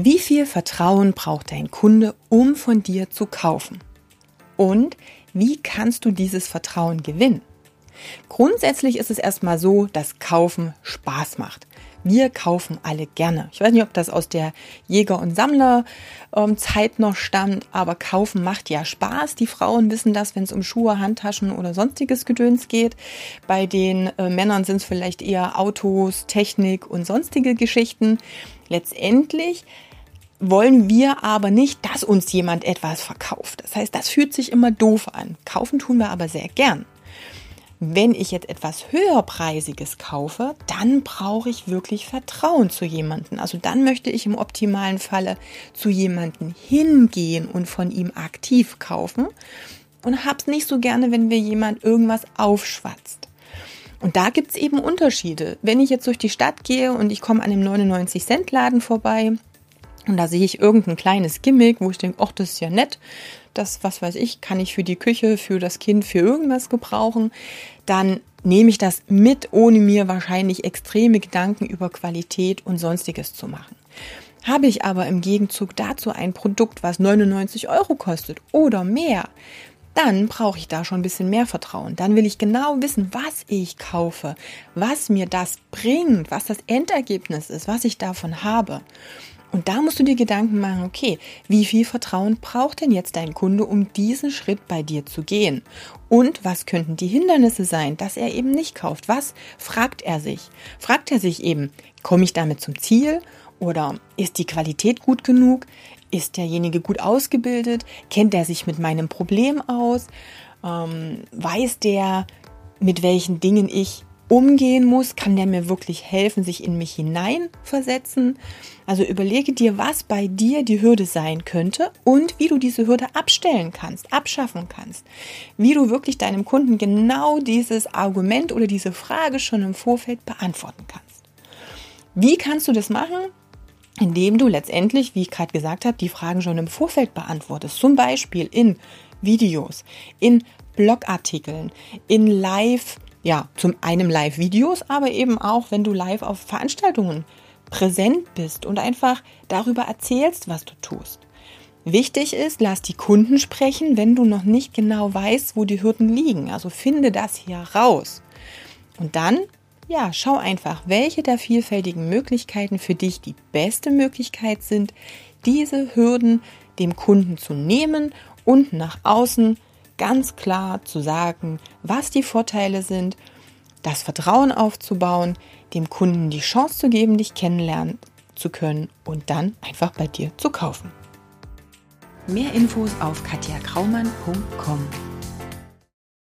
Wie viel Vertrauen braucht dein Kunde, um von dir zu kaufen? Und wie kannst du dieses Vertrauen gewinnen? Grundsätzlich ist es erstmal so, dass Kaufen Spaß macht. Wir kaufen alle gerne. Ich weiß nicht, ob das aus der Jäger- und Sammlerzeit noch stammt, aber kaufen macht ja Spaß. Die Frauen wissen das, wenn es um Schuhe, Handtaschen oder sonstiges Gedöns geht. Bei den äh, Männern sind es vielleicht eher Autos, Technik und sonstige Geschichten. Letztendlich wollen wir aber nicht, dass uns jemand etwas verkauft. Das heißt, das fühlt sich immer doof an. Kaufen tun wir aber sehr gern. Wenn ich jetzt etwas höherpreisiges kaufe, dann brauche ich wirklich Vertrauen zu jemandem. Also dann möchte ich im optimalen Falle zu jemandem hingehen und von ihm aktiv kaufen und hab's nicht so gerne, wenn mir jemand irgendwas aufschwatzt. Und da gibt's eben Unterschiede. Wenn ich jetzt durch die Stadt gehe und ich komme an einem 99 Cent Laden vorbei, und da sehe ich irgendein kleines Gimmick, wo ich denke, ach, das ist ja nett. Das, was weiß ich, kann ich für die Küche, für das Kind, für irgendwas gebrauchen. Dann nehme ich das mit, ohne mir wahrscheinlich extreme Gedanken über Qualität und sonstiges zu machen. Habe ich aber im Gegenzug dazu ein Produkt, was 99 Euro kostet oder mehr, dann brauche ich da schon ein bisschen mehr Vertrauen. Dann will ich genau wissen, was ich kaufe, was mir das bringt, was das Endergebnis ist, was ich davon habe. Und da musst du dir Gedanken machen, okay, wie viel Vertrauen braucht denn jetzt dein Kunde, um diesen Schritt bei dir zu gehen? Und was könnten die Hindernisse sein, dass er eben nicht kauft? Was fragt er sich? Fragt er sich eben, komme ich damit zum Ziel? Oder ist die Qualität gut genug? Ist derjenige gut ausgebildet? Kennt er sich mit meinem Problem aus? Ähm, weiß der, mit welchen Dingen ich umgehen muss? Kann der mir wirklich helfen, sich in mich hineinversetzen? Also überlege dir, was bei dir die Hürde sein könnte und wie du diese Hürde abstellen kannst, abschaffen kannst. Wie du wirklich deinem Kunden genau dieses Argument oder diese Frage schon im Vorfeld beantworten kannst. Wie kannst du das machen? Indem du letztendlich, wie ich gerade gesagt habe, die Fragen schon im Vorfeld beantwortest. Zum Beispiel in Videos, in Blogartikeln, in Live- ja, zum einen Live-Videos, aber eben auch, wenn du live auf Veranstaltungen präsent bist und einfach darüber erzählst, was du tust. Wichtig ist, lass die Kunden sprechen, wenn du noch nicht genau weißt, wo die Hürden liegen. Also finde das hier raus. Und dann, ja, schau einfach, welche der vielfältigen Möglichkeiten für dich die beste Möglichkeit sind, diese Hürden dem Kunden zu nehmen und nach außen ganz klar zu sagen, was die Vorteile sind, das Vertrauen aufzubauen, dem Kunden die Chance zu geben, dich kennenlernen zu können und dann einfach bei dir zu kaufen. Mehr Infos auf katjakraumann.com.